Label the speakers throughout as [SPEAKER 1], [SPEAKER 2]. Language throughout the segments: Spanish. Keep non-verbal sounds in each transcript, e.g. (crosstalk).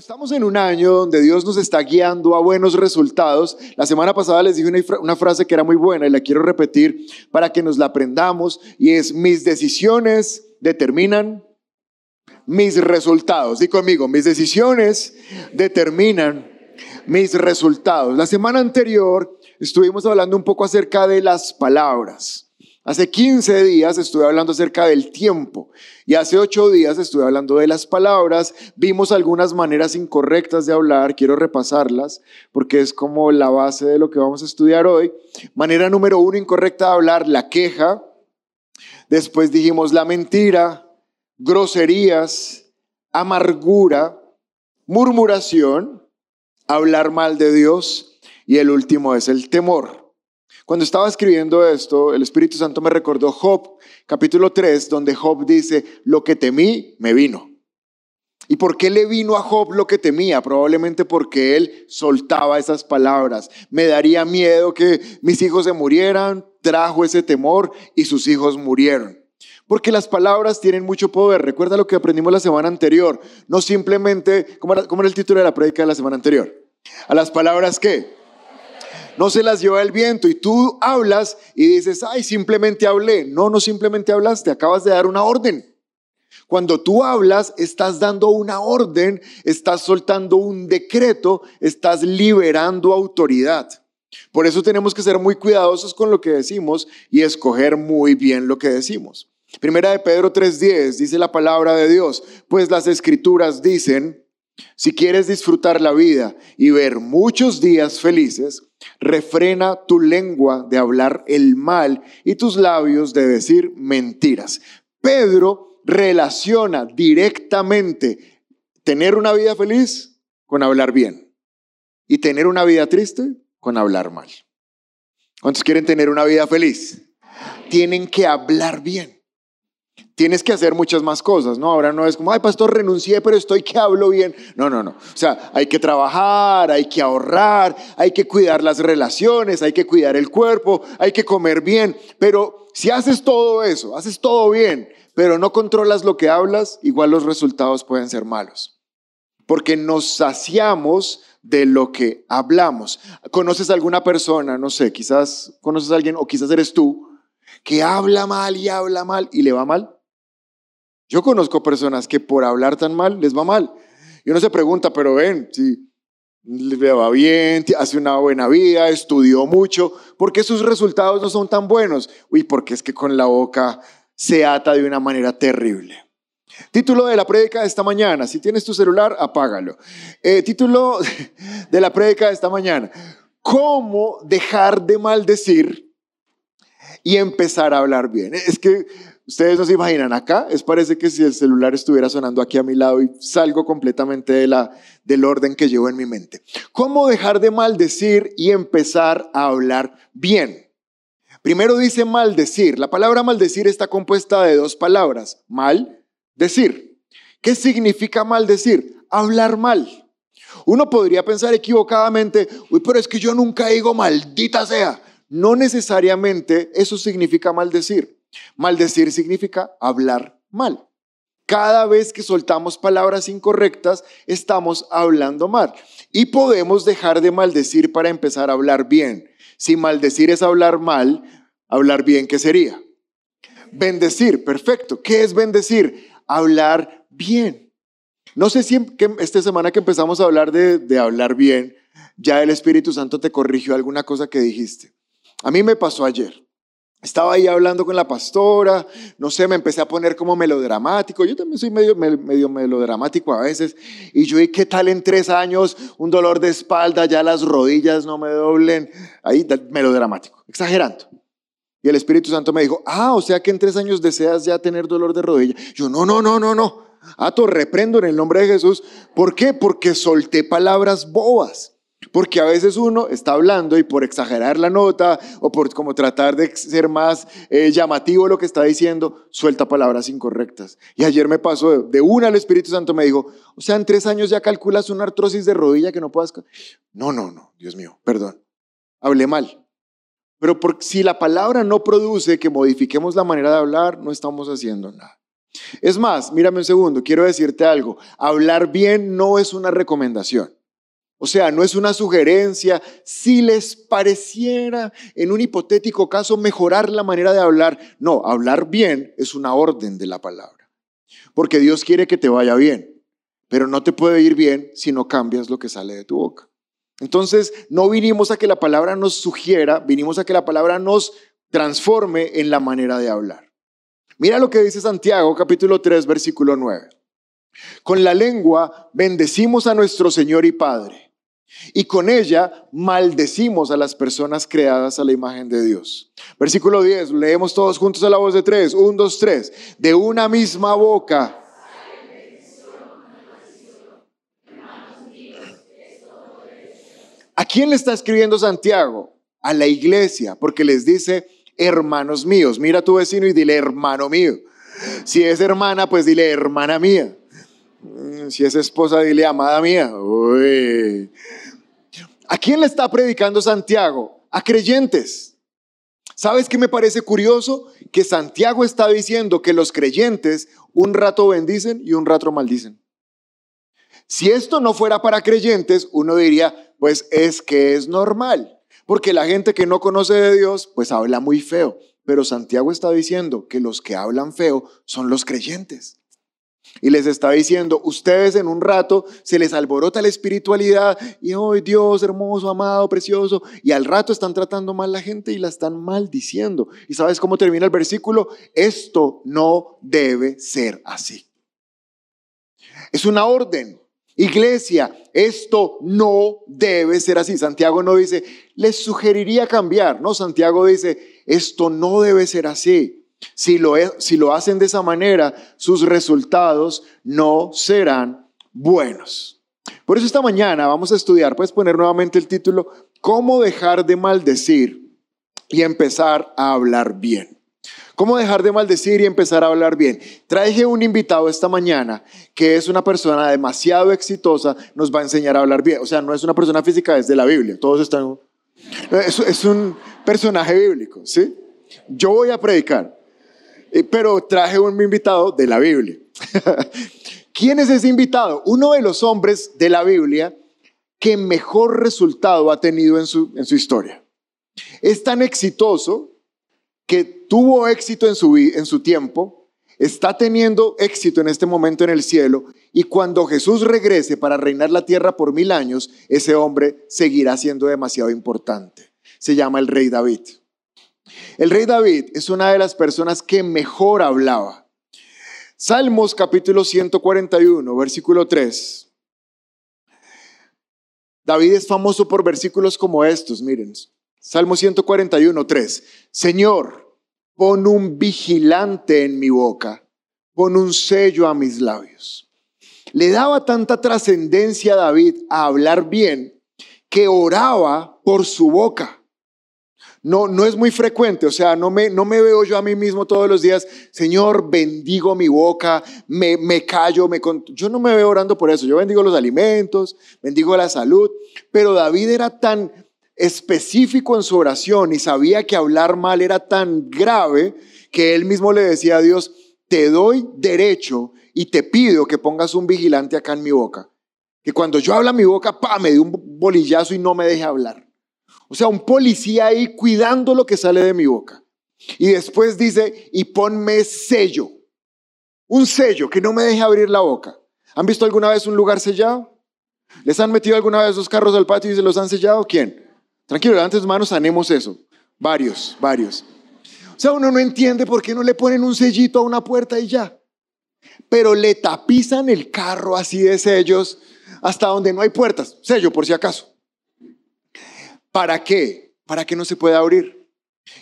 [SPEAKER 1] estamos en un año donde Dios nos está guiando a buenos resultados. La semana pasada les dije una, frase que era muy buena y la quiero repetir para que nos la aprendamos y es mis decisiones determinan mis resultados. Y conmigo, mis decisiones determinan mis resultados. La semana anterior estuvimos hablando un poco acerca de las palabras. Hace 15 días estuve hablando acerca del tiempo y hace 8 días estuve hablando de las palabras. Vimos algunas maneras incorrectas de hablar, quiero repasarlas porque es como la base de lo que vamos a estudiar hoy. Manera número uno incorrecta de hablar, la queja. Después dijimos la mentira, groserías, amargura, murmuración, hablar mal de Dios y el último es el temor. Cuando estaba escribiendo esto, el Espíritu Santo me recordó Job, capítulo 3, donde Job dice, lo que temí, me vino. ¿Y por qué le vino a Job lo que temía? Probablemente porque él soltaba esas palabras. Me daría miedo que mis hijos se murieran, trajo ese temor y sus hijos murieron. Porque las palabras tienen mucho poder. Recuerda lo que aprendimos la semana anterior. No simplemente, ¿cómo era, el título de la prédica de la semana anterior? A las palabras qué? No se las lleva el viento y tú hablas y dices, ay, simplemente hablé. No, no simplemente hablaste, acabas de dar una orden. Cuando tú hablas, estás dando una orden, estás soltando un decreto, estás liberando autoridad. Por eso tenemos que ser muy cuidadosos con lo que decimos y escoger muy bien lo que decimos. Primera de Pedro 3:10 dice la palabra de Dios, pues las escrituras dicen, si quieres disfrutar la vida y ver muchos días felices, refrena tu lengua de hablar el mal y tus labios de decir mentiras. Pedro relaciona directamente tener una vida feliz con hablar bien y tener una vida triste con hablar mal. ¿Cuántos quieren tener una vida feliz? Tienen que hablar bien tienes que hacer muchas más cosas, ¿no? Ahora no es como, ay, pastor, renuncié, pero estoy que hablo bien. No, no, no. O sea, hay que trabajar, hay que ahorrar, hay que cuidar las relaciones, hay que cuidar el cuerpo, hay que comer bien. Pero si haces todo eso, haces todo bien, pero no controlas lo que hablas, igual los resultados pueden ser malos. Porque nos saciamos de lo que hablamos. ¿Conoces a alguna persona, no sé, quizás conoces a alguien o quizás eres tú, que habla mal y habla mal y le va mal? Yo conozco personas que por hablar tan mal les va mal. Y uno se pregunta, pero ven, si le va bien, hace una buena vida, estudió mucho, ¿por qué sus resultados no son tan buenos? Uy, porque es que con la boca se ata de una manera terrible. Título de la prédica de esta mañana. Si tienes tu celular, apágalo. Eh, título (laughs) de la prédica de esta mañana. ¿Cómo dejar de maldecir y empezar a hablar bien? Es que Ustedes no se imaginan, acá es parece que si el celular estuviera sonando aquí a mi lado y salgo completamente de la, del orden que llevo en mi mente. ¿Cómo dejar de maldecir y empezar a hablar bien? Primero dice maldecir. La palabra maldecir está compuesta de dos palabras. Mal, decir. ¿Qué significa maldecir? Hablar mal. Uno podría pensar equivocadamente, uy, pero es que yo nunca digo maldita sea. No necesariamente eso significa maldecir. Maldecir significa hablar mal. Cada vez que soltamos palabras incorrectas, estamos hablando mal. Y podemos dejar de maldecir para empezar a hablar bien. Si maldecir es hablar mal, hablar bien, ¿qué sería? Bendecir, perfecto. ¿Qué es bendecir? Hablar bien. No sé si esta semana que empezamos a hablar de, de hablar bien, ya el Espíritu Santo te corrigió alguna cosa que dijiste. A mí me pasó ayer. Estaba ahí hablando con la pastora, no sé, me empecé a poner como melodramático. Yo también soy medio, melodramático a veces. Y yo, ¿y qué tal en tres años? Un dolor de espalda, ya las rodillas no me doblen. Ahí, melodramático, exagerando. Y el Espíritu Santo me dijo, ah, o sea que en tres años deseas ya tener dolor de rodilla. Yo, no, no, no, no, no. Ato, reprendo en el nombre de Jesús. ¿Por qué? Porque solté palabras bobas. Porque a veces uno está hablando y por exagerar la nota o por como tratar de ser más eh, llamativo lo que está diciendo, suelta palabras incorrectas. Y ayer me pasó de una al Espíritu Santo me dijo, o sea, en tres años ya calculas una artrosis de rodilla que no puedas... No, no, no, Dios mío, perdón. Hablé mal. Pero si la palabra no produce que modifiquemos la manera de hablar, no estamos haciendo nada. Es más, mírame un segundo, quiero decirte algo. Hablar bien no es una recomendación. O sea, no es una sugerencia. Si les pareciera en un hipotético caso mejorar la manera de hablar, no, hablar bien es una orden de la palabra. Porque Dios quiere que te vaya bien, pero no te puede ir bien si no cambias lo que sale de tu boca. Entonces, no vinimos a que la palabra nos sugiera, vinimos a que la palabra nos transforme en la manera de hablar. Mira lo que dice Santiago capítulo 3 versículo 9. Con la lengua bendecimos a nuestro Señor y Padre, y con ella maldecimos a las personas creadas a la imagen de Dios. Versículo 10, leemos todos juntos a la voz de tres, un, dos, tres. De una misma boca ¿A quién le está escribiendo Santiago? A la iglesia, porque les dice, hermanos míos, mira a tu vecino y dile, hermano mío. Si es hermana, pues dile, hermana mía. Mm, si es esposa, dile, amada mía. ¿A quién le está predicando Santiago? A creyentes. ¿Sabes qué me parece curioso? Que Santiago está diciendo que los creyentes un rato bendicen y un rato maldicen. Si esto no fuera para creyentes, uno diría, pues es que es normal, porque la gente que no conoce de Dios, pues habla muy feo. Pero Santiago está diciendo que los que hablan feo son los creyentes. Y les está diciendo, ustedes en un rato se les alborota la espiritualidad y hoy Dios hermoso, amado, precioso, y al rato están tratando mal la gente y la están maldiciendo. ¿Y sabes cómo termina el versículo? Esto no debe ser así. Es una orden. Iglesia, esto no debe ser así. Santiago no dice, les sugeriría cambiar. No, Santiago dice, esto no debe ser así. Si lo, si lo hacen de esa manera, sus resultados no serán buenos. Por eso esta mañana vamos a estudiar, puedes poner nuevamente el título, ¿Cómo dejar de maldecir y empezar a hablar bien? ¿Cómo dejar de maldecir y empezar a hablar bien? Traje un invitado esta mañana que es una persona demasiado exitosa, nos va a enseñar a hablar bien. O sea, no es una persona física, es de la Biblia. Todos están... Es, es un personaje bíblico, ¿sí? Yo voy a predicar, pero traje un invitado de la Biblia. (laughs) ¿Quién es ese invitado? Uno de los hombres de la Biblia que mejor resultado ha tenido en su, en su historia. Es tan exitoso que tuvo éxito en su, en su tiempo, está teniendo éxito en este momento en el cielo, y cuando Jesús regrese para reinar la tierra por mil años, ese hombre seguirá siendo demasiado importante. Se llama el rey David. El rey David es una de las personas que mejor hablaba. Salmos capítulo 141, versículo 3. David es famoso por versículos como estos, miren. Salmo 141, 3. Señor, pon un vigilante en mi boca, pon un sello a mis labios. Le daba tanta trascendencia a David a hablar bien que oraba por su boca. No, no es muy frecuente, o sea, no me, no me veo yo a mí mismo todos los días, Señor, bendigo mi boca, me, me callo, me... Yo no me veo orando por eso, yo bendigo los alimentos, bendigo la salud, pero David era tan específico en su oración y sabía que hablar mal era tan grave que él mismo le decía a Dios, te doy derecho y te pido que pongas un vigilante acá en mi boca. Que cuando yo habla mi boca, pa, me dé un bolillazo y no me deje hablar. O sea, un policía ahí cuidando lo que sale de mi boca. Y después dice, y ponme sello. Un sello que no me deje abrir la boca. ¿Han visto alguna vez un lugar sellado? ¿Les han metido alguna vez los carros al patio y se los han sellado? ¿Quién? Tranquilo, levanten manos, sanemos eso. Varios, varios. O sea, uno no entiende por qué no le ponen un sellito a una puerta y ya. Pero le tapizan el carro así de sellos hasta donde no hay puertas. Sello, por si acaso. ¿Para qué? Para que no se pueda abrir.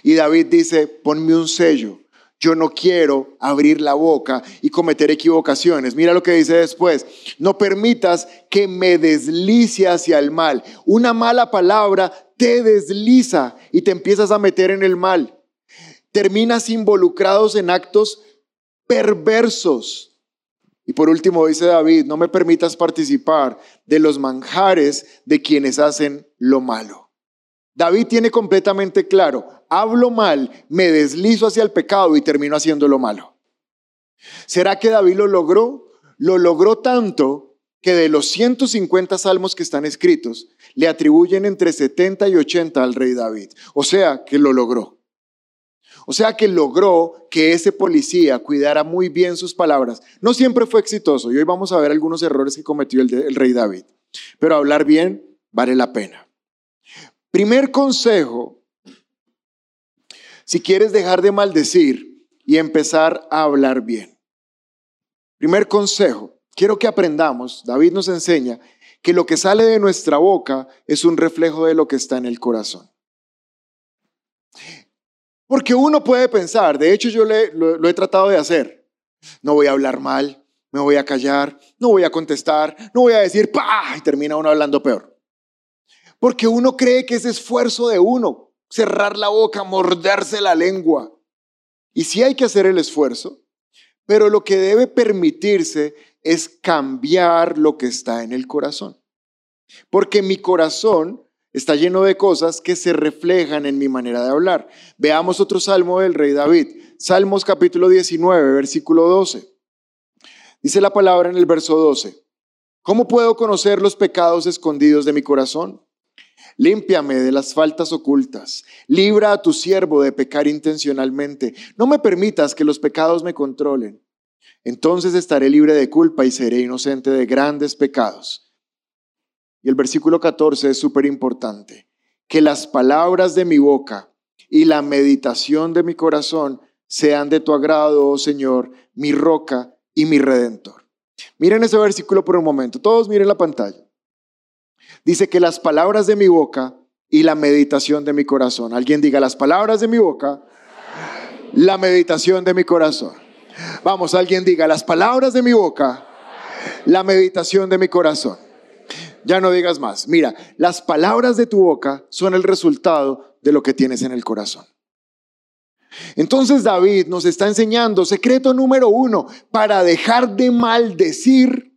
[SPEAKER 1] Y David dice, ponme un sello yo no quiero abrir la boca y cometer equivocaciones. Mira lo que dice después. No permitas que me deslice hacia el mal. Una mala palabra te desliza y te empiezas a meter en el mal. Terminas involucrados en actos perversos. Y por último dice David, no me permitas participar de los manjares de quienes hacen lo malo. David tiene completamente claro, hablo mal, me deslizo hacia el pecado y termino haciendo lo malo. ¿Será que David lo logró? Lo logró tanto que de los 150 salmos que están escritos, le atribuyen entre 70 y 80 al rey David. O sea, que lo logró. O sea, que logró que ese policía cuidara muy bien sus palabras. No siempre fue exitoso y hoy vamos a ver algunos errores que cometió el, el rey David. Pero hablar bien vale la pena. Primer consejo, si quieres dejar de maldecir y empezar a hablar bien. Primer consejo, quiero que aprendamos, David nos enseña, que lo que sale de nuestra boca es un reflejo de lo que está en el corazón. Porque uno puede pensar, de hecho yo lo, he tratado de hacer, no voy a hablar mal, me voy a callar, no voy a contestar, no voy a decir pa y termina uno hablando peor. Porque uno cree que es esfuerzo de uno, cerrar la boca, morderse la lengua. Y sí hay que hacer el esfuerzo, pero lo que debe permitirse es cambiar lo que está en el corazón. Porque mi corazón está lleno de cosas que se reflejan en mi manera de hablar. Veamos otro salmo del rey David. Salmos capítulo 19, versículo 12. Dice la palabra en el verso 12. ¿Cómo puedo conocer los pecados escondidos de mi corazón? Límpiame de las faltas ocultas. Libra a tu siervo de pecar intencionalmente. No me permitas que los pecados me controlen. Entonces estaré libre de culpa y seré inocente de grandes pecados. Y el versículo 14 es súper importante. Que las palabras de mi boca y la meditación de mi corazón sean de tu agrado, oh Señor, mi roca y mi redentor. Miren ese versículo por un momento. Todos miren la pantalla. Dice que las palabras de mi boca y la meditación de mi corazón. Alguien diga las palabras de mi boca, la meditación de mi corazón. Vamos, alguien diga las palabras de mi boca, la meditación de mi corazón. Ya no digas más. Mira, las palabras de tu boca son el resultado de lo que tienes en el corazón. Entonces David nos está enseñando secreto número uno, para dejar de maldecir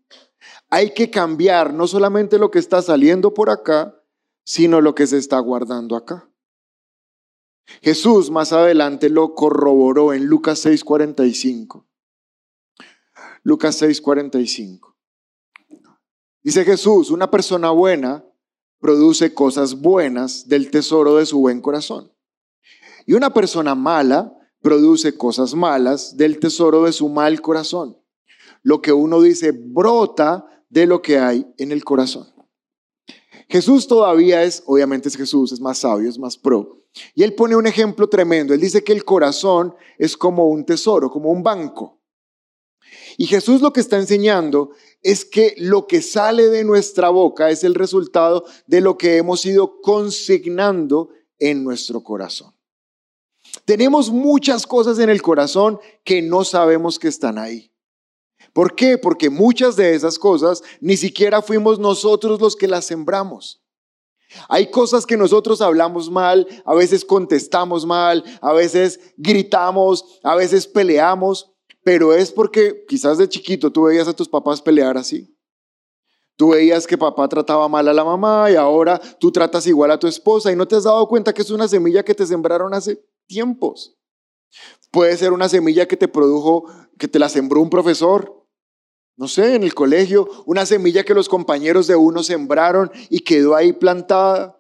[SPEAKER 1] hay que cambiar no solamente lo que está saliendo por acá, sino lo que se está guardando acá. Jesús más adelante lo corroboró en Lucas 6:45. Lucas 6:45. Dice Jesús, una persona buena produce cosas buenas del tesoro de su buen corazón. Y una persona mala produce cosas malas del tesoro de su mal corazón. Lo que uno dice brota de lo que hay en el corazón. Jesús todavía es, obviamente es Jesús, es más sabio, es más pro. Y él pone un ejemplo tremendo. Él dice que el corazón es como un tesoro, como un banco. Y Jesús lo que está enseñando es que lo que sale de nuestra boca es el resultado de lo que hemos ido consignando en nuestro corazón. Tenemos muchas cosas en el corazón que no sabemos que están ahí. ¿Por qué? Porque muchas de esas cosas ni siquiera fuimos nosotros los que las sembramos. Hay cosas que nosotros hablamos mal, a veces contestamos mal, a veces gritamos, a veces peleamos, pero es porque quizás de chiquito tú veías a tus papás pelear así. Tú veías que papá trataba mal a la mamá y ahora tú tratas igual a tu esposa y no te has dado cuenta que es una semilla que te sembraron hace tiempos. Puede ser una semilla que te produjo, que te la sembró un profesor, no sé, en el colegio, una semilla que los compañeros de uno sembraron y quedó ahí plantada.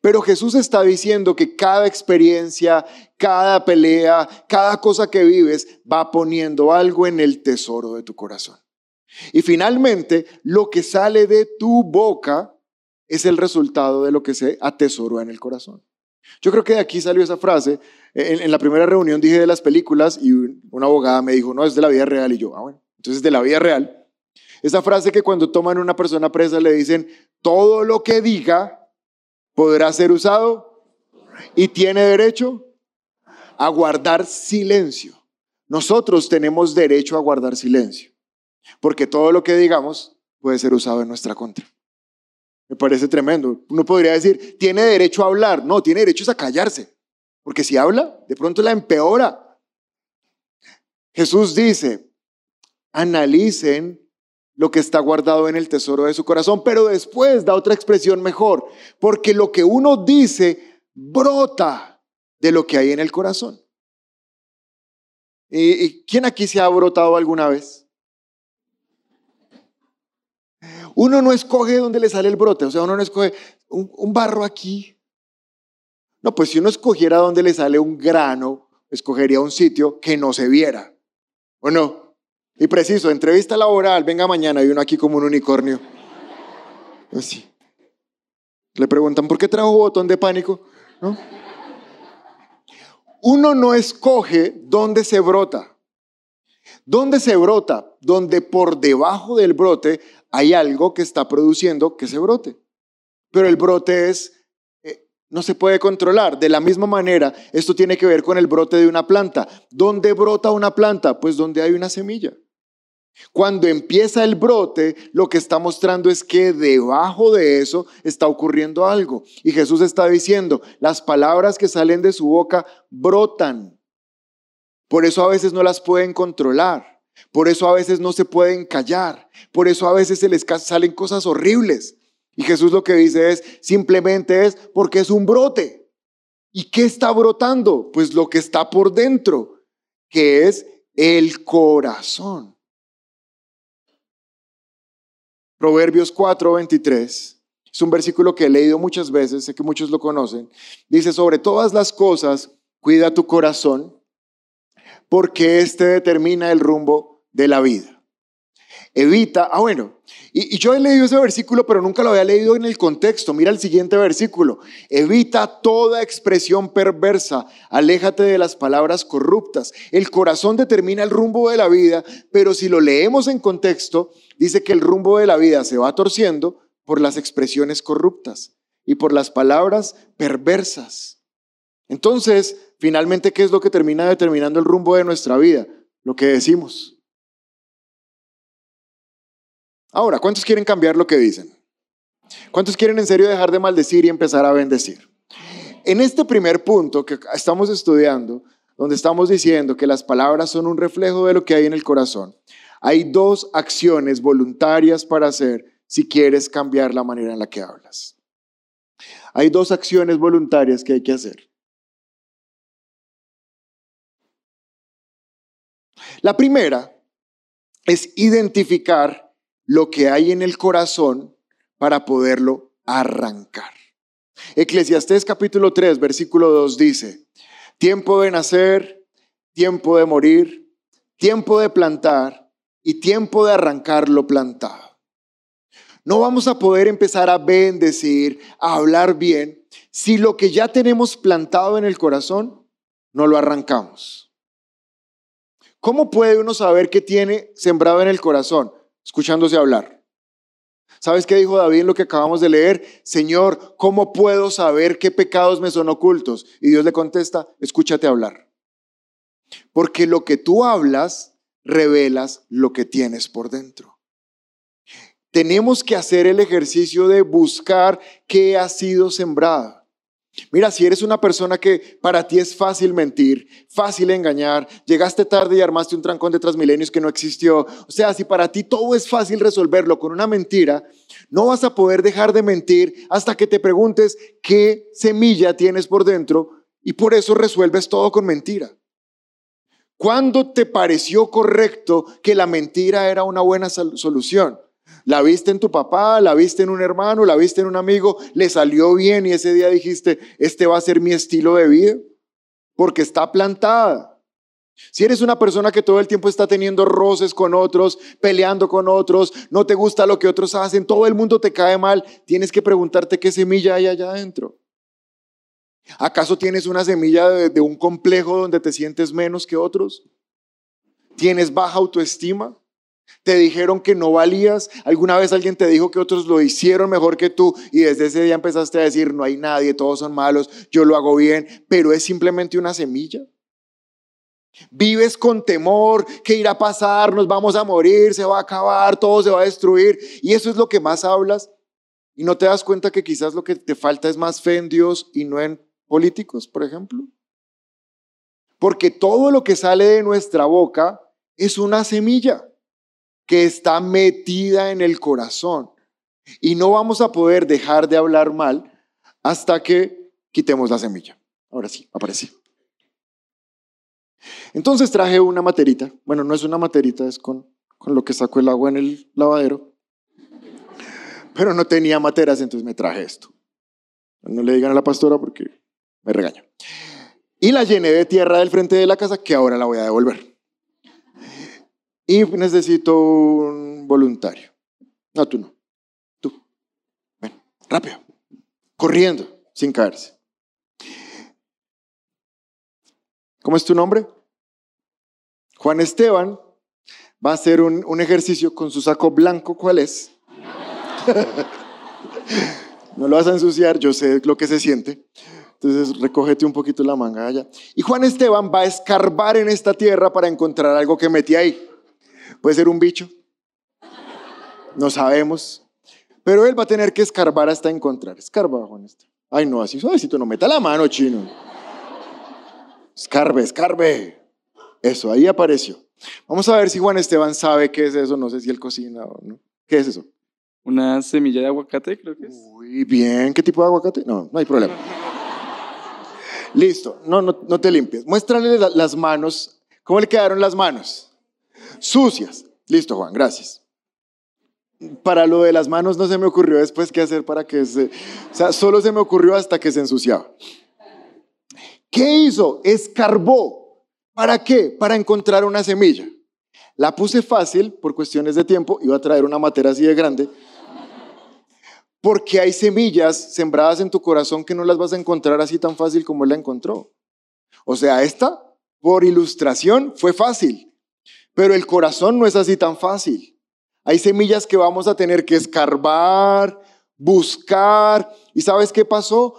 [SPEAKER 1] Pero Jesús está diciendo que cada experiencia, cada pelea, cada cosa que vives va poniendo algo en el tesoro de tu corazón. Y finalmente, lo que sale de tu boca es el resultado de lo que se atesoró en el corazón. Yo creo que de aquí salió esa frase. En, la primera reunión dije de las películas y una abogada me dijo, no, es de la vida real. Y yo, ah, bueno, entonces de la vida real. Esa frase que cuando toman a una persona presa le dicen, todo lo que diga podrá ser usado y tiene derecho a guardar silencio. Nosotros tenemos derecho a guardar silencio, porque todo lo que digamos puede ser usado en nuestra contra. Me parece tremendo. Uno podría decir, tiene derecho a hablar. No, tiene derecho a callarse, porque si habla, de pronto la empeora. Jesús dice, analicen lo que está guardado en el tesoro de su corazón, pero después da otra expresión mejor, porque lo que uno dice brota de lo que hay en el corazón. ¿Y, quién aquí se ha brotado alguna vez? Uno no escoge dónde le sale el brote, o sea, uno no escoge un, un barro aquí. No, pues si uno escogiera dónde le sale un grano, escogería un sitio que no se viera. ¿O no? Y preciso, entrevista laboral, venga mañana y uno aquí como un unicornio. Así. Le preguntan, ¿por qué trajo botón de pánico? ¿No? Uno no escoge dónde se brota. ¿Dónde se brota? Donde por debajo del brote hay algo que está produciendo que se brote. Pero el brote es, no se puede controlar. De la misma manera, esto tiene que ver con el brote de una planta. ¿Dónde brota una planta? Pues donde hay una semilla. Cuando empieza el brote, lo que está mostrando es que debajo de eso está ocurriendo algo. Y Jesús está diciendo, las palabras que salen de su boca brotan. Por eso a veces no las pueden controlar. Por eso a veces no se pueden callar. Por eso a veces se les salen cosas horribles. Y Jesús lo que dice es, simplemente es porque es un brote. ¿Y qué está brotando? Pues lo que está por dentro, que es el corazón. Proverbios 4, 23. Es un versículo que he leído muchas veces, sé que muchos lo conocen. Dice, sobre todas las cosas, cuida tu corazón, porque éste determina el rumbo de la vida. Evita, ah bueno, y, yo he leído ese versículo, pero nunca lo había leído en el contexto. Mira el siguiente versículo. Evita toda expresión perversa, aléjate de las palabras corruptas. El corazón determina el rumbo de la vida, pero si lo leemos en contexto, dice que el rumbo de la vida se va torciendo por las expresiones corruptas y por las palabras perversas. Entonces, finalmente, ¿qué es lo que termina determinando el rumbo de nuestra vida? Lo que decimos. Ahora, ¿cuántos quieren cambiar lo que dicen? ¿Cuántos quieren en serio dejar de maldecir y empezar a bendecir? En este primer punto que estamos estudiando, donde estamos diciendo que las palabras son un reflejo de lo que hay en el corazón, hay dos acciones voluntarias para hacer si quieres cambiar la manera en la que hablas. Hay dos acciones voluntarias que hay que hacer. La primera es identificar lo que hay en el corazón para poderlo arrancar. Eclesiastés capítulo 3, versículo 2 dice, tiempo de nacer, tiempo de morir, tiempo de plantar y tiempo de arrancar lo plantado. No vamos a poder empezar a bendecir, a hablar bien, si lo que ya tenemos plantado en el corazón no lo arrancamos. ¿Cómo puede uno saber qué tiene sembrado en el corazón? Escuchándose hablar. ¿Sabes qué dijo David en lo que acabamos de leer? Señor, ¿cómo puedo saber qué pecados me son ocultos? Y Dios le contesta, escúchate hablar. Porque lo que tú hablas revelas lo que tienes por dentro. Tenemos que hacer el ejercicio de buscar qué ha sido sembrado. Mira, si eres una persona que para ti es fácil mentir, fácil engañar, llegaste tarde y armaste un trancón de Transmilenios que no existió, o sea, si para ti todo es fácil resolverlo con una mentira, no vas a poder dejar de mentir hasta que te preguntes qué semilla tienes por dentro y por eso resuelves todo con mentira. ¿Cuándo te pareció correcto que la mentira era una buena solución? ¿La viste en tu papá? ¿La viste en un hermano? ¿La viste en un amigo? ¿Le salió bien y ese día dijiste, este va a ser mi estilo de vida? Porque está plantada. Si eres una persona que todo el tiempo está teniendo roces con otros, peleando con otros, no te gusta lo que otros hacen, todo el mundo te cae mal, tienes que preguntarte qué semilla hay allá adentro. ¿Acaso tienes una semilla de, un complejo donde te sientes menos que otros? ¿Tienes baja autoestima? ¿Te dijeron que no valías? ¿Alguna vez alguien te dijo que otros lo hicieron mejor que tú y desde ese día empezaste a decir, no hay nadie, todos son malos, yo lo hago bien, pero es simplemente una semilla? Vives con temor, que irá a pasar, nos vamos a morir, se va a acabar, todo se va a destruir y eso es lo que más hablas y no te das cuenta que quizás lo que te falta es más fe en Dios y no en políticos, por ejemplo. Porque todo lo que sale de nuestra boca es una semilla que está metida en el corazón. Y no vamos a poder dejar de hablar mal hasta que quitemos la semilla. Ahora sí, aparece. Entonces traje una materita. Bueno, no es una materita, es con, con lo que saco el agua en el lavadero. Pero no tenía materas, entonces me traje esto. No le digan a la pastora porque me regaña. Y la llené de tierra del frente de la casa que ahora la voy a devolver. Y necesito un voluntario. No, tú no. Tú. Ven, rápido. Corriendo, sin caerse. ¿Cómo es tu nombre? Juan Esteban va a hacer un, un ejercicio con su saco blanco. ¿Cuál es? (laughs) no lo vas a ensuciar, yo sé lo que se siente. Entonces, recógete un poquito la manga allá. Y Juan Esteban va a escarbar en esta tierra para encontrar algo que metí ahí. Puede ser un bicho. No sabemos. Pero él va a tener que escarbar hasta encontrar. Escarba, Juan Esteban. Ay, no, así suavecito, no meta la mano, chino. Escarbe, escarbe. Eso, ahí apareció. Vamos a ver si Juan Esteban sabe qué es eso. No sé si él cocina o no. ¿Qué es eso?
[SPEAKER 2] Una semilla de aguacate, creo que es.
[SPEAKER 1] Muy bien. ¿Qué tipo de aguacate? No, no hay problema. Listo, no, no, no te limpies. Muéstrale las manos. ¿Cómo le quedaron las manos? Sucias. Listo, Juan, gracias. Para lo de las manos no se me ocurrió después qué hacer para que se... O sea, solo se me ocurrió hasta que se ensuciaba. ¿Qué hizo? Escarbó. ¿Para qué? Para encontrar una semilla. La puse fácil por cuestiones de tiempo. Iba a traer una matera así de grande porque hay semillas sembradas en tu corazón que no las vas a encontrar así tan fácil como él la encontró. O sea, esta, por ilustración, fue fácil, pero el corazón no es así tan fácil. Hay semillas que vamos a tener que escarbar, buscar, y ¿sabes qué pasó?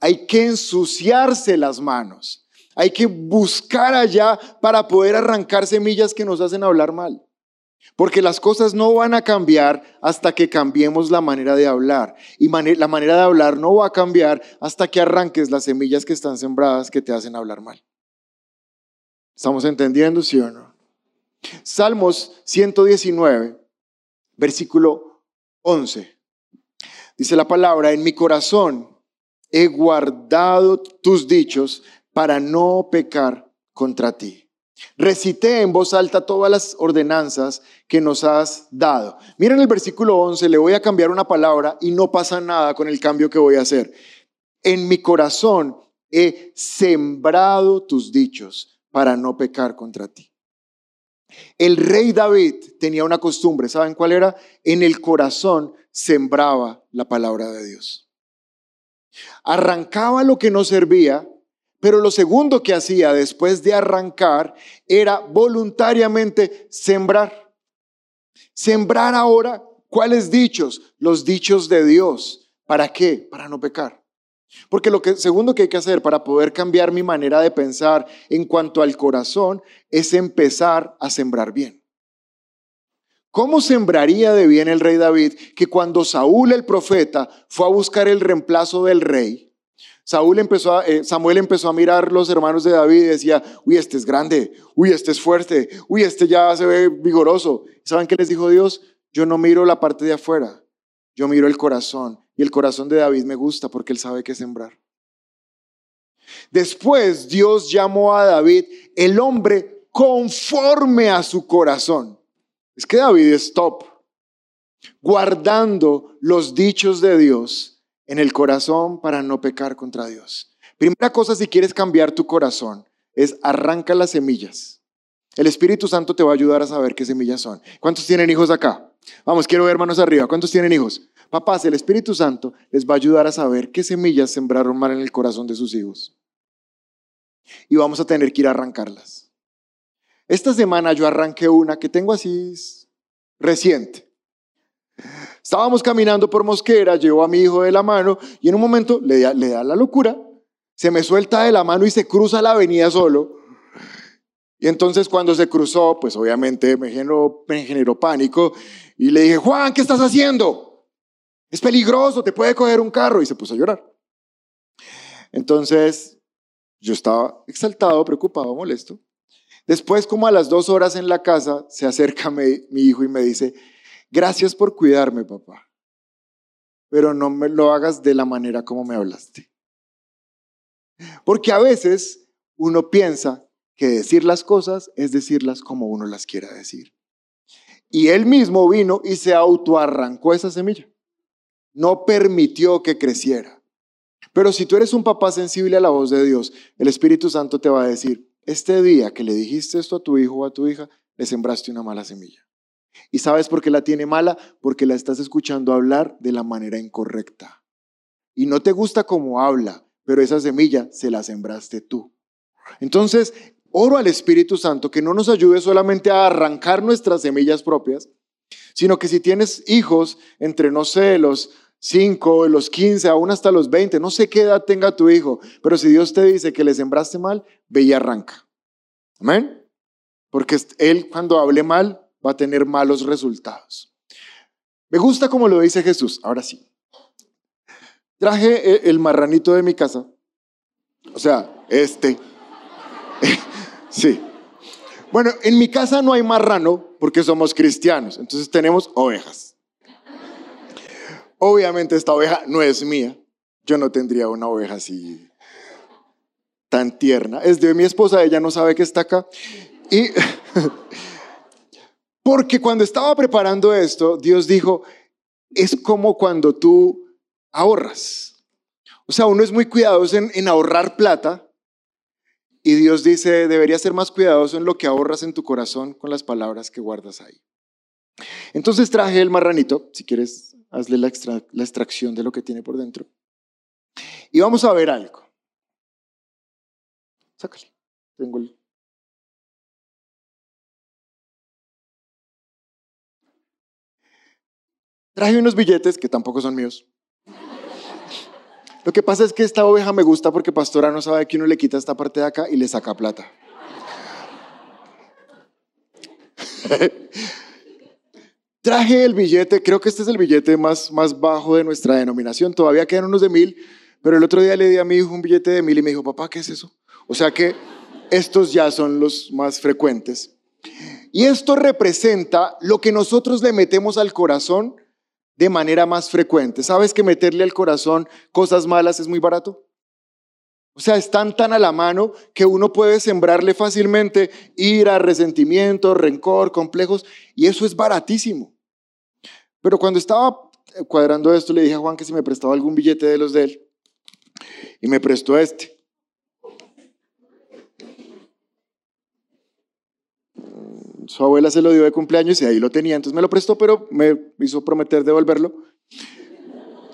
[SPEAKER 1] Hay que ensuciarse las manos. Hay que buscar allá para poder arrancar semillas que nos hacen hablar mal. Porque las cosas no van a cambiar hasta que cambiemos la manera de hablar. Y la manera de hablar no va a cambiar hasta que arranques las semillas que están sembradas que te hacen hablar mal. ¿Estamos entendiendo, sí o no? Salmos 119, versículo 11. Dice la palabra, en mi corazón he guardado tus dichos para no pecar contra ti. Recité en voz alta todas las ordenanzas que nos has dado. Miren el versículo 11, le voy a cambiar una palabra y no pasa nada con el cambio que voy a hacer. En mi corazón he sembrado tus dichos para no pecar contra ti. El rey David tenía una costumbre, ¿saben cuál era? En el corazón sembraba la palabra de Dios. Arrancaba lo que no servía pero lo segundo que hacía después de arrancar era voluntariamente sembrar. Sembrar ahora, ¿cuáles dichos? Los dichos de Dios. ¿Para qué? Para no pecar. Porque lo que, segundo que hay que hacer para poder cambiar mi manera de pensar en cuanto al corazón es empezar a sembrar bien. ¿Cómo sembraría de bien el rey David que cuando Saúl el profeta fue a buscar el reemplazo del rey, Saúl empezó eh, Samuel empezó a mirar los hermanos de David y decía, uy, este es grande, uy, este es fuerte, uy, este ya se ve vigoroso. ¿Saben qué les dijo Dios? Yo no miro la parte de afuera, yo miro el corazón. Y el corazón de David me gusta porque él sabe qué sembrar. Después Dios llamó a David el hombre conforme a su corazón. Es que David es top, guardando los dichos de Dios en el corazón para no pecar contra Dios. Primera cosa, si quieres cambiar tu corazón, es arranca las semillas. El Espíritu Santo te va a ayudar a saber qué semillas son. ¿Cuántos tienen hijos acá? Vamos, quiero ver manos arriba. ¿Cuántos tienen hijos? Papás, el Espíritu Santo les va a ayudar a saber qué semillas sembraron mal en el corazón de sus hijos. Y vamos a tener que ir a arrancarlas. Esta semana yo arranqué una que tengo así reciente. Estábamos caminando por Mosquera, llevo a mi hijo de la mano y en un momento le da, le da la locura, se me suelta de la mano y se cruza la avenida solo. Y entonces cuando se cruzó, pues obviamente me generó, me generó pánico y le dije, Juan, ¿qué estás haciendo? Es peligroso, te puede coger un carro. Y se puso a llorar. Entonces yo estaba exaltado, preocupado, molesto. Después, como a las dos horas en la casa, se acerca mi, mi hijo y me dice, Gracias por cuidarme, papá, pero no me lo hagas de la manera como me hablaste. Porque a veces uno piensa que decir las cosas es decirlas como uno las quiera decir. Y él mismo vino y se autoarrancó esa semilla. No permitió que creciera. Pero si tú eres un papá sensible a la voz de Dios, el Espíritu Santo te va a decir, este día que le dijiste esto a tu hijo o a tu hija, le sembraste una mala semilla. ¿Y sabes por qué la tiene mala? Porque la estás escuchando hablar de la manera incorrecta. Y no te gusta cómo habla, pero esa semilla se la sembraste tú. Entonces, oro al Espíritu Santo que no nos ayude solamente a arrancar nuestras semillas propias, sino que si tienes hijos entre, no sé, los 5, los 15, aún hasta los 20, no sé qué edad tenga tu hijo, pero si Dios te dice que le sembraste mal, ve y arranca. Amén. Porque él cuando hable mal va a tener malos resultados. Me gusta como lo dice Jesús. Ahora sí. Traje el marranito de mi casa. O sea, este. Sí. Bueno, en mi casa no hay marrano porque somos cristianos, entonces tenemos ovejas. Obviamente esta oveja no es mía. Yo no tendría una oveja así tan tierna. Es de mi esposa, ella no sabe que está acá. Y (laughs) porque cuando estaba preparando esto, Dios dijo, es como cuando tú ahorras. O sea, uno es muy cuidadoso en, en ahorrar plata, y Dios dice, deberías ser más cuidadoso en lo que ahorras en tu corazón con las palabras que guardas ahí. Entonces traje el marranito, si quieres, hazle la, extracción de lo que tiene por dentro. Y vamos a ver algo. Sácale. Tengo el... Traje unos billetes que tampoco son míos. Lo que pasa es que esta oveja me gusta porque Pastora no sabe que uno le quita esta parte de acá y le saca plata. (laughs) Traje el billete, creo que este es el billete más, más bajo de nuestra denominación. Todavía quedan unos de mil, pero el otro día le di a mi hijo un billete de mil y me dijo, papá, ¿qué es eso? O sea que estos ya son los más frecuentes. Y esto representa lo que nosotros le metemos al corazón de manera más frecuente. ¿Sabes que meterle al corazón cosas malas es muy barato? O sea, están tan a la mano que uno puede sembrarle fácilmente ira, resentimiento, rencor, complejos, y eso es baratísimo. Pero cuando estaba cuadrando esto, le dije a Juan que si me prestaba algún billete de los de él, y me prestó este. Su abuela se lo dio de cumpleaños y ahí lo tenía, entonces me lo prestó, pero me hizo prometer devolverlo.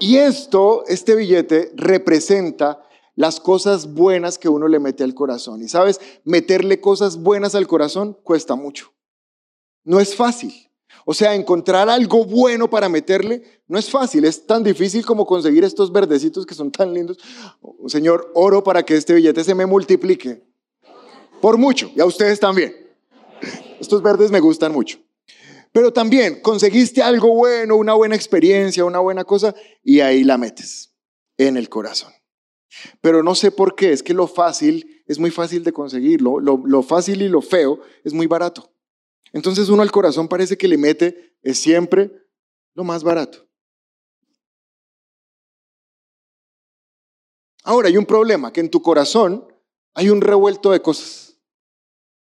[SPEAKER 1] Y esto, este billete, representa las cosas buenas que uno le mete al corazón. Y sabes, meterle cosas buenas al corazón cuesta mucho. No es fácil. O sea, encontrar algo bueno para meterle no es fácil, es tan difícil como conseguir estos verdecitos que son tan lindos. Señor, oro para que este billete se me multiplique. Por mucho, y a ustedes también. Estos verdes me gustan mucho. Pero también conseguiste algo bueno, una buena experiencia, una buena cosa, y ahí la metes en el corazón. Pero no sé por qué, es que lo fácil es muy fácil de conseguirlo, lo, lo fácil y lo feo es muy barato. Entonces uno al corazón parece que le mete, es siempre lo más barato. Ahora hay un problema, que en tu corazón hay un revuelto de cosas.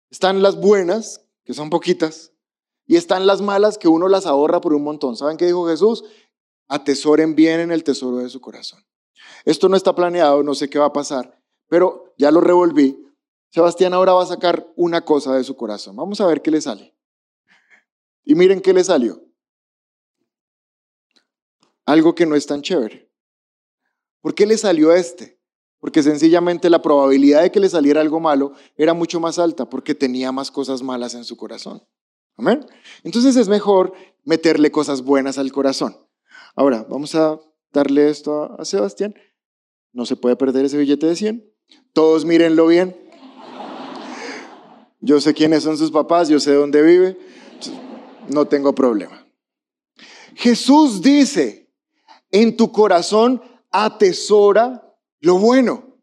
[SPEAKER 1] Están las buenas, que son poquitas, y están las malas que uno las ahorra por un montón. ¿Saben qué dijo Jesús? Atesoren bien en el tesoro de su corazón. Esto no está planeado, no sé qué va a pasar, pero ya lo revolví. Sebastián ahora va a sacar una cosa de su corazón. Vamos a ver qué le sale. Y miren qué le salió. Algo que no es tan chévere. ¿Por qué le salió este? Porque sencillamente la probabilidad de que le saliera algo malo era mucho más alta porque tenía más cosas malas en su corazón. Amén. Entonces es mejor meterle cosas buenas al corazón. Ahora, vamos a darle esto a Sebastián. No se puede perder ese billete de 100. Todos mírenlo bien. Yo sé quiénes son sus papás, yo sé dónde vive. No tengo problema. Jesús dice, en tu corazón atesora lo bueno.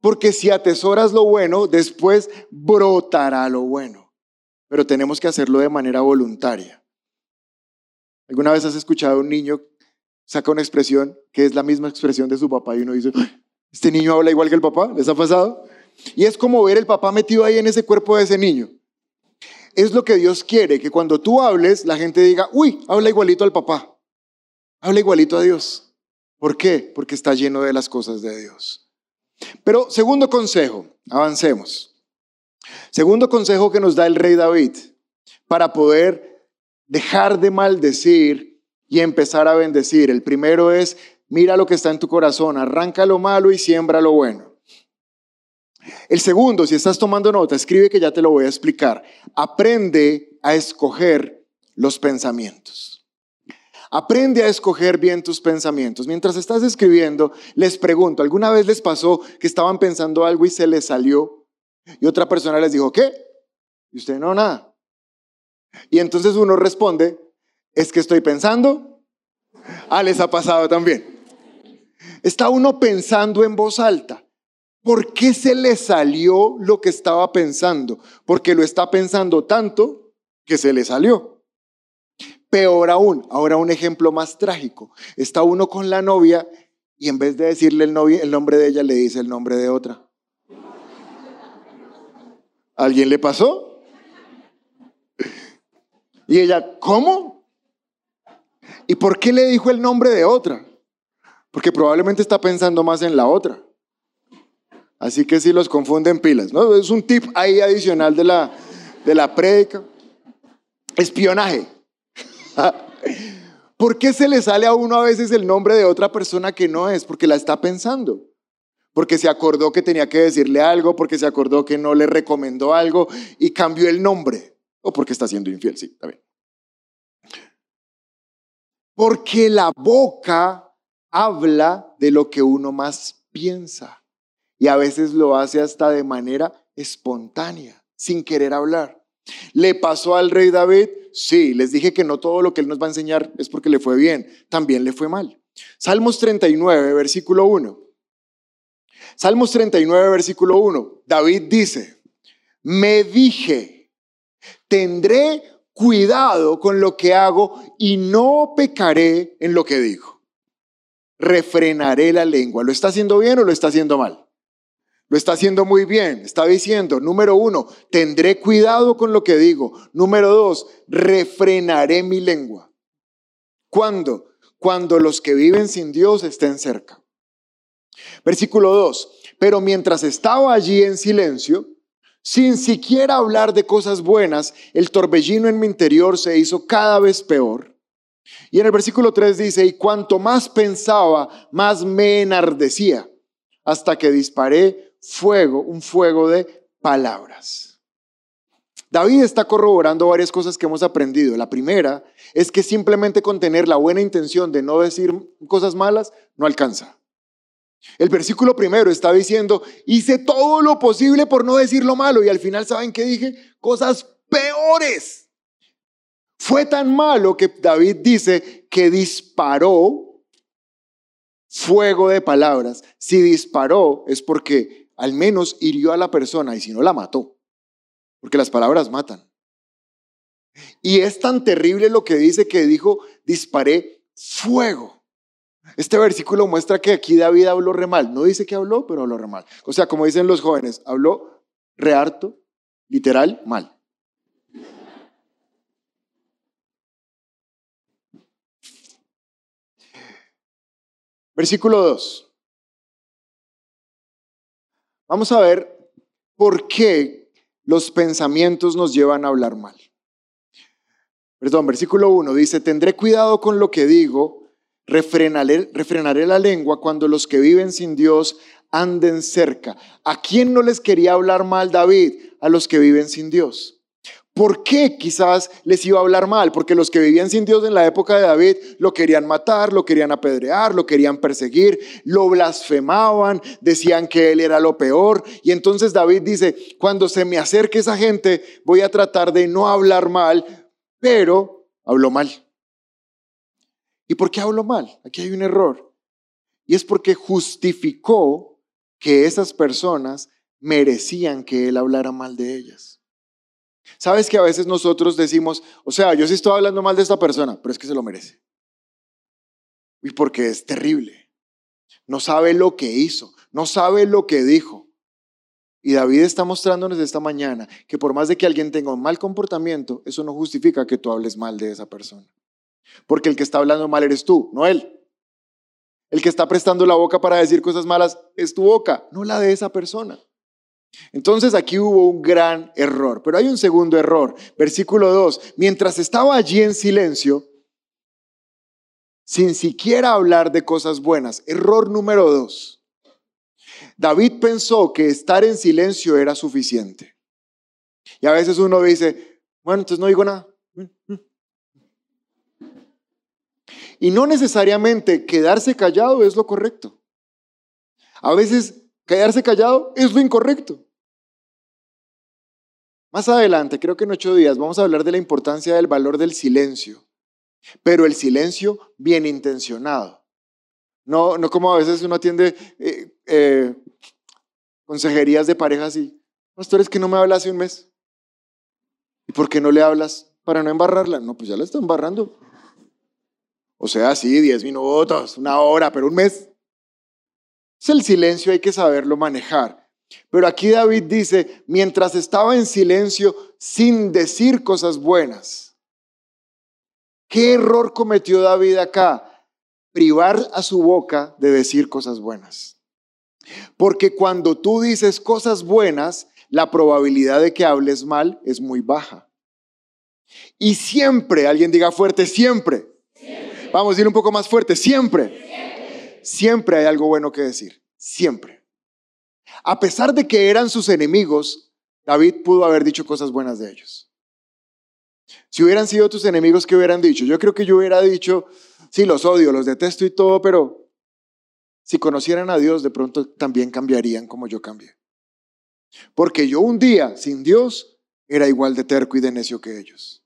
[SPEAKER 1] Porque si atesoras lo bueno, después brotará lo bueno. Pero tenemos que hacerlo de manera voluntaria. ¿Alguna vez has escuchado a un niño saca una expresión que es la misma expresión de su papá y uno dice, este niño habla igual que el papá? ¿Les ha pasado? Y es como ver el papá metido ahí en ese cuerpo de ese niño. Es lo que Dios quiere, que cuando tú hables, la gente diga, uy, habla igualito al papá, habla igualito a Dios. ¿Por qué? Porque está lleno de las cosas de Dios. Pero segundo consejo, avancemos. Segundo consejo que nos da el rey David para poder dejar de maldecir y empezar a bendecir. El primero es, mira lo que está en tu corazón, arranca lo malo y siembra lo bueno. El segundo, si estás tomando nota, escribe que ya te lo voy a explicar. Aprende a escoger los pensamientos. Aprende a escoger bien tus pensamientos. Mientras estás escribiendo, les pregunto, ¿alguna vez les pasó que estaban pensando algo y se les salió? Y otra persona les dijo, ¿qué? Y usted no, nada. Y entonces uno responde, es que estoy pensando. Ah, les ha pasado también. Está uno pensando en voz alta. ¿Por qué se le salió lo que estaba pensando? Porque lo está pensando tanto que se le salió. Peor aún, ahora un ejemplo más trágico. Está uno con la novia y en vez de decirle el, nombre de ella, le dice el nombre de otra. ¿Alguien le pasó? Y ella, ¿cómo? ¿Y por qué le dijo el nombre de otra? Porque probablemente está pensando más en la otra. Así que si los confunden pilas, ¿no? Es un tip ahí adicional de la, de la prédica. Espionaje. (laughs) ¿Por qué se le sale a uno a veces el nombre de otra persona que no es? Porque la está pensando. Porque se acordó que tenía que decirle algo, porque se acordó que no le recomendó algo y cambió el nombre. O porque está siendo infiel, sí, bien. Porque la boca habla de lo que uno más piensa y a veces lo hace hasta de manera espontánea, sin querer hablar. ¿Le pasó al rey David? Sí, les dije que no todo lo que él nos va a enseñar es porque le fue bien, también le fue mal. Salmos 39, versículo 1. Salmos 39, versículo 1. David dice, me dije, tendré cuidado con lo que hago y no pecaré en lo que digo. Refrenaré la lengua. ¿Lo está haciendo bien o lo está haciendo mal? Lo está haciendo muy bien. Está diciendo, número uno, tendré cuidado con lo que digo. Número dos, refrenaré mi lengua. ¿Cuándo? Cuando los que viven sin Dios estén cerca. Versículo 2. Pero mientras estaba allí en silencio, sin siquiera hablar de cosas buenas, el torbellino en mi interior se hizo cada vez peor. Y en el versículo 3 dice, y cuanto más pensaba, más me enardecía, hasta que disparé fuego, un fuego de palabras. David está corroborando varias cosas que hemos aprendido. La primera es que simplemente con tener la buena intención de no decir cosas malas no alcanza. El versículo primero está diciendo, hice todo lo posible por no decir lo malo y al final, ¿saben qué dije? Cosas peores. Fue tan malo que David dice que disparó fuego de palabras. Si disparó es porque al menos hirió a la persona y si no la mató, porque las palabras matan. Y es tan terrible lo que dice que dijo, disparé fuego. Este versículo muestra que aquí David habló re mal. No dice que habló, pero habló re mal. O sea, como dicen los jóvenes, habló re harto, literal, mal. Versículo 2. Vamos a ver por qué los pensamientos nos llevan a hablar mal. Perdón, versículo 1 dice, tendré cuidado con lo que digo, refrenaré, refrenaré la lengua cuando los que viven sin Dios anden cerca. ¿A quién no les quería hablar mal David? A los que viven sin Dios. ¿Por qué quizás les iba a hablar mal? Porque los que vivían sin Dios en la época de David lo querían matar, lo querían apedrear, lo querían perseguir, lo blasfemaban, decían que él era lo peor. Y entonces David dice, cuando se me acerque esa gente, voy a tratar de no hablar mal, pero habló mal. ¿Y por qué habló mal? Aquí hay un error. Y es porque justificó que esas personas merecían que él hablara mal de ellas. Sabes que a veces nosotros decimos, o sea, yo sí estoy hablando mal de esta persona, pero es que se lo merece. Y porque es terrible. No sabe lo que hizo, no sabe lo que dijo. Y David está mostrándonos esta mañana que por más de que alguien tenga un mal comportamiento, eso no justifica que tú hables mal de esa persona. Porque el que está hablando mal eres tú, no él. El que está prestando la boca para decir cosas malas es tu boca, no la de esa persona. Entonces aquí hubo un gran error, pero hay un segundo error. Versículo 2, mientras estaba allí en silencio, sin siquiera hablar de cosas buenas. Error número 2. David pensó que estar en silencio era suficiente. Y a veces uno dice, bueno, entonces no digo nada. Y no necesariamente quedarse callado es lo correcto. A veces quedarse callado es lo incorrecto. Más adelante, creo que en ocho días, vamos a hablar de la importancia del valor del silencio, pero el silencio bien intencionado. No, no como a veces uno atiende eh, eh, consejerías de parejas y, pastores, que no me habla hace un mes. ¿Y por qué no le hablas para no embarrarla? No, pues ya la está embarrando. O sea, sí, diez minutos, una hora, pero un mes. Es el silencio, hay que saberlo manejar. Pero aquí David dice, mientras estaba en silencio sin decir cosas buenas. ¿Qué error cometió David acá? Privar a su boca de decir cosas buenas. Porque cuando tú dices cosas buenas, la probabilidad de que hables mal es muy baja. Y siempre, alguien diga fuerte, siempre. Vamos a decir un poco más fuerte, siempre. siempre. Siempre hay algo bueno que decir, siempre. A pesar de que eran sus enemigos, David pudo haber dicho cosas buenas de ellos. Si hubieran sido tus enemigos, ¿qué hubieran dicho? Yo creo que yo hubiera dicho, sí, los odio, los detesto y todo, pero si conocieran a Dios, de pronto también cambiarían como yo cambié. Porque yo un día sin Dios era igual de terco y de necio que ellos.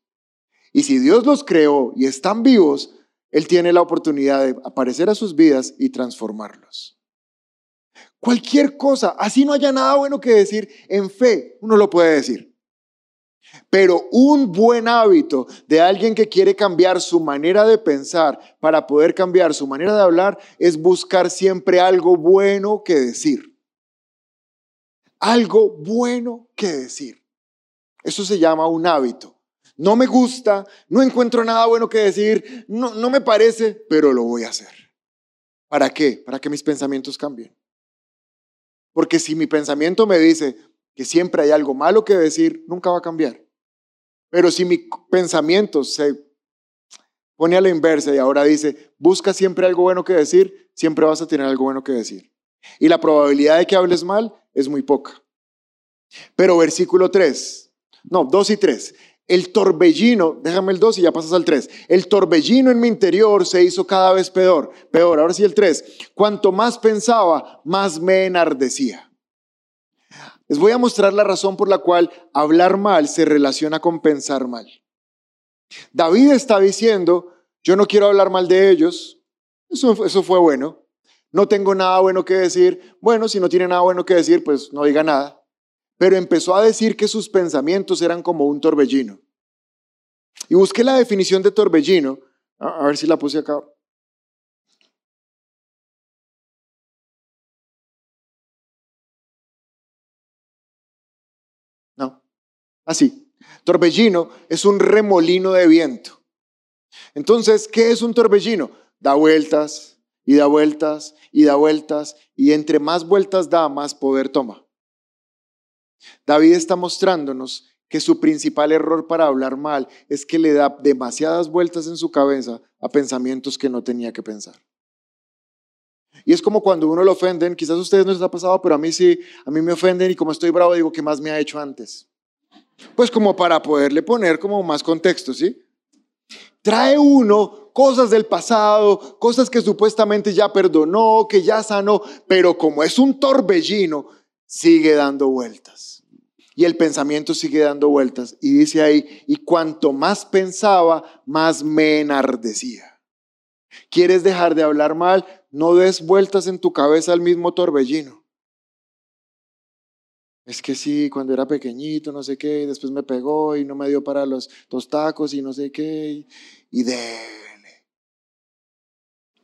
[SPEAKER 1] Y si Dios los creó y están vivos, Él tiene la oportunidad de aparecer a sus vidas y transformarlos. Cualquier cosa, así no haya nada bueno que decir, en fe uno lo puede decir. Pero un buen hábito de alguien que quiere cambiar su manera de pensar para poder cambiar su manera de hablar es buscar siempre algo bueno que decir. Algo bueno que decir. Eso se llama un hábito. No me gusta, no encuentro nada bueno que decir, no, no me parece, pero lo voy a hacer. ¿Para qué? Para que mis pensamientos cambien. Porque si mi pensamiento me dice que siempre hay algo malo que decir, nunca va a cambiar. Pero si mi pensamiento se pone a la inversa y ahora dice, busca siempre algo bueno que decir, siempre vas a tener algo bueno que decir. Y la probabilidad de que hables mal es muy poca. Pero versículo 3, no, 2 y 3. El torbellino, déjame el 2 y ya pasas al 3. El torbellino en mi interior se hizo cada vez peor, peor. Ahora sí el 3. Cuanto más pensaba, más me enardecía. Les voy a mostrar la razón por la cual hablar mal se relaciona con pensar mal. David está diciendo, yo no quiero hablar mal de ellos, eso, eso fue bueno, no tengo nada bueno que decir, bueno, si no tiene nada bueno que decir, pues no diga nada, pero empezó a decir que sus pensamientos eran como un torbellino. Y busqué la definición de torbellino, a ver si la puse acá. Así. Torbellino es un remolino de viento. Entonces, ¿qué es un torbellino? Da vueltas y da vueltas y da vueltas y entre más vueltas da, más poder toma. David está mostrándonos que su principal error para hablar mal es que le da demasiadas vueltas en su cabeza a pensamientos que no tenía que pensar. Y es como cuando uno lo ofenden, quizás a ustedes no les ha pasado, pero a mí sí, a mí me ofenden y como estoy bravo digo, ¿qué más me ha hecho antes? Pues como para poderle poner como más contexto, ¿sí? Trae uno cosas del pasado, cosas que supuestamente ya perdonó, que ya sanó, pero como es un torbellino, sigue dando vueltas. Y el pensamiento sigue dando vueltas. Y dice ahí, y cuanto más pensaba, más me enardecía. ¿Quieres dejar de hablar mal? No des vueltas en tu cabeza al mismo torbellino. Es que sí, cuando era pequeñito, no sé qué, y después me pegó y no me dio para los dos tacos y no sé qué, y, dele.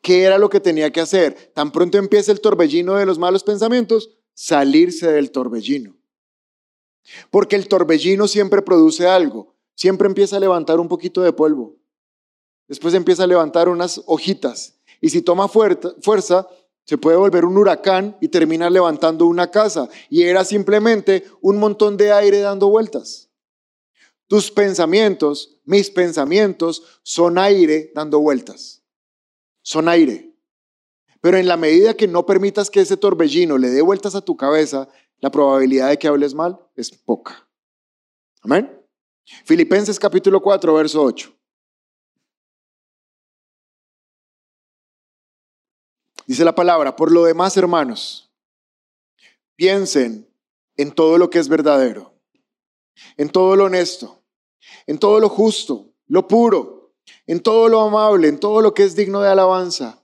[SPEAKER 1] ¿Qué era lo que tenía que hacer? Tan pronto empieza el torbellino de los malos pensamientos, salirse del torbellino. Porque el torbellino siempre produce algo. Siempre empieza a levantar un poquito de polvo. Después empieza a levantar unas hojitas. Y si toma fuerza, se puede volver un huracán y terminar levantando una casa. Y era simplemente un montón de aire dando vueltas. Tus pensamientos, mis pensamientos, son aire dando vueltas. Son aire. Pero en la medida que no permitas que ese torbellino le dé vueltas a tu cabeza, la probabilidad de que hables mal es poca. Amén. Filipenses capítulo 4, verso 8. Dice la palabra, por lo demás, hermanos, piensen en todo lo que es verdadero, en todo lo honesto, en todo lo justo, lo puro, en todo lo amable, en todo lo que es digno de alabanza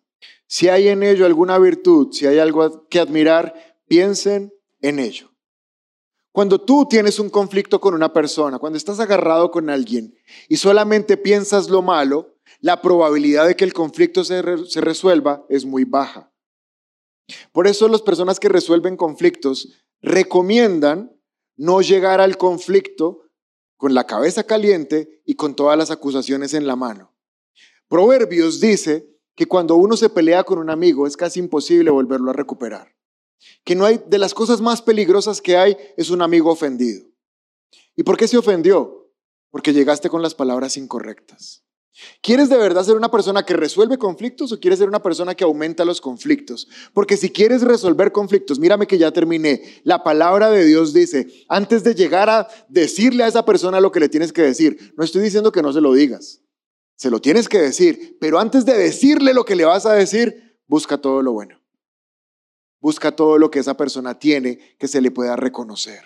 [SPEAKER 1] si hay en ello alguna virtud, si hay algo que admirar, piensen en ello. Cuando tú tienes un conflicto con una persona, cuando estás agarrado con alguien y solamente piensas lo malo, la probabilidad de que el conflicto se, resuelva es muy baja. Por eso las personas que resuelven conflictos recomiendan no llegar al conflicto con la cabeza caliente y con todas las acusaciones en la mano. Proverbios dice que cuando uno se pelea con un amigo es casi imposible volverlo a recuperar. Que no hay, de las cosas más peligrosas que hay es un amigo ofendido. ¿Y por qué se ofendió? Porque llegaste con las palabras incorrectas. ¿Quieres de verdad ser una persona que resuelve conflictos o quieres ser una persona que aumenta los conflictos? Porque si quieres resolver conflictos, mírame que ya terminé. La palabra de Dios dice, antes de llegar a decirle a esa persona lo que le tienes que decir, no estoy diciendo que no se lo digas. Se lo tienes que decir, pero antes de decirle lo que le vas a decir, busca todo lo bueno. Busca todo lo que esa persona tiene que se le pueda reconocer.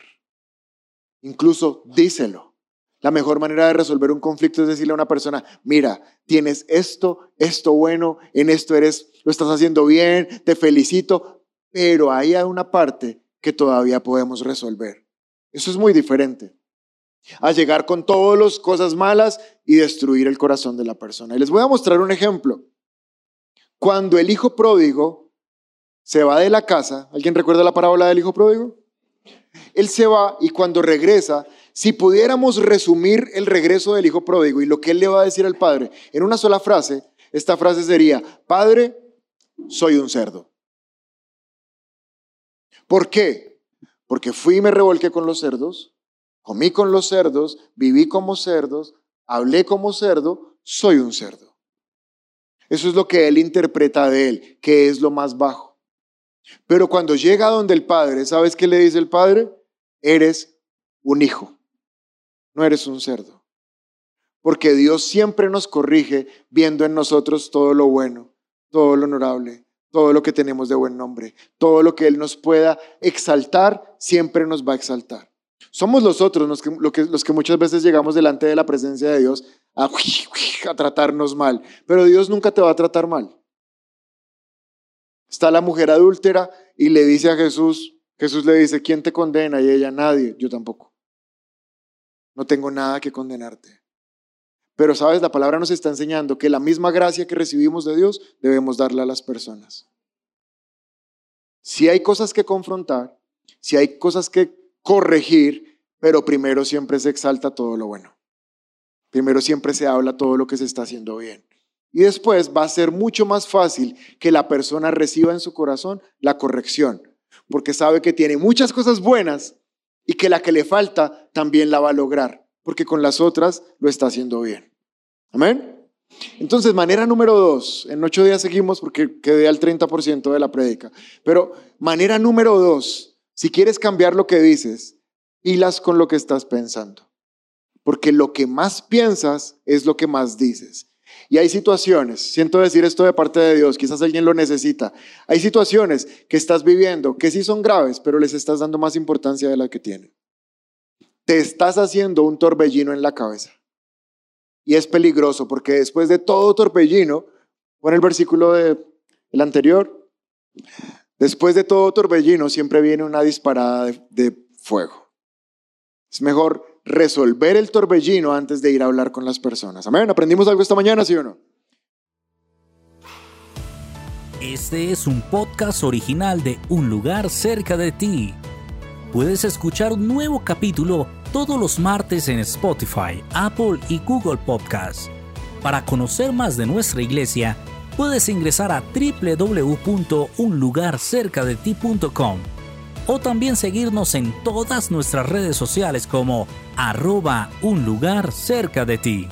[SPEAKER 1] Incluso díselo. La mejor manera de resolver un conflicto es decirle a una persona, mira, tienes esto, esto bueno, en esto eres, lo estás haciendo bien, te felicito, pero hay una parte que todavía podemos resolver. Eso es muy diferente a llegar con todas las cosas malas y destruir el corazón de la persona. Y les voy a mostrar un ejemplo. Cuando el hijo pródigo se va de la casa, ¿alguien recuerda la parábola del hijo pródigo? Él se va y cuando regresa, si pudiéramos resumir el regreso del hijo pródigo y lo que él le va a decir al padre en una sola frase, esta frase sería, Padre, soy un cerdo. ¿Por qué? Porque fui y me revolqué con los cerdos, comí con los cerdos, viví como cerdos, hablé como cerdo, soy un cerdo. Eso es lo que él interpreta de él, que es lo más bajo. Pero cuando llega donde el Padre, ¿sabes qué le dice el Padre? Eres un hijo, no eres un cerdo. Porque Dios siempre nos corrige viendo en nosotros todo lo bueno, todo lo honorable, todo lo que tenemos de buen nombre, todo lo que Él nos pueda exaltar, siempre nos va a exaltar. Somos los otros los que, muchas veces llegamos delante de la presencia de Dios a, (laughs) a tratarnos mal, pero Dios nunca te va a tratar mal. Está la mujer adúltera y le dice a Jesús, Jesús le dice, ¿quién te condena? Y ella, nadie, yo tampoco. No tengo nada que condenarte. Pero sabes, la palabra nos está enseñando que la misma gracia que recibimos de Dios debemos darla a las personas. Si hay cosas que confrontar, si hay cosas que corregir, pero primero siempre se exalta todo lo bueno. Primero siempre se habla todo lo que se está haciendo bien. Y después va a ser mucho más fácil que la persona reciba en su corazón la corrección, porque sabe que tiene muchas cosas buenas y que la que le falta también la va a lograr, porque con las otras lo está haciendo bien. Amén. Entonces, manera número dos, en ocho días seguimos porque quedé al 30% de la prédica, pero manera número dos, si quieres cambiar lo que dices, pilas con lo que estás pensando. Porque lo que más piensas es lo que más dices. Y hay situaciones, siento decir esto de parte de Dios, quizás alguien lo necesita. Hay situaciones que estás viviendo que sí son graves, pero les estás dando más importancia de la que tienen. Te estás haciendo un torbellino en la cabeza. Y es peligroso porque después de todo torbellino, pon el versículo de, el anterior, Después de todo torbellino siempre viene una disparada de, fuego. Es mejor resolver el torbellino antes de ir a hablar con las personas. Amén. ¿Aprendimos algo esta mañana, sí o no?
[SPEAKER 3] Este es un podcast original de Un lugar cerca de ti. Puedes escuchar un nuevo capítulo todos los martes en Spotify, Apple y Google Podcasts. Para conocer más de nuestra iglesia, puedes ingresar a www.unlugarcercadeti.com o también seguirnos en todas nuestras redes sociales como arroba un lugar cerca de ti.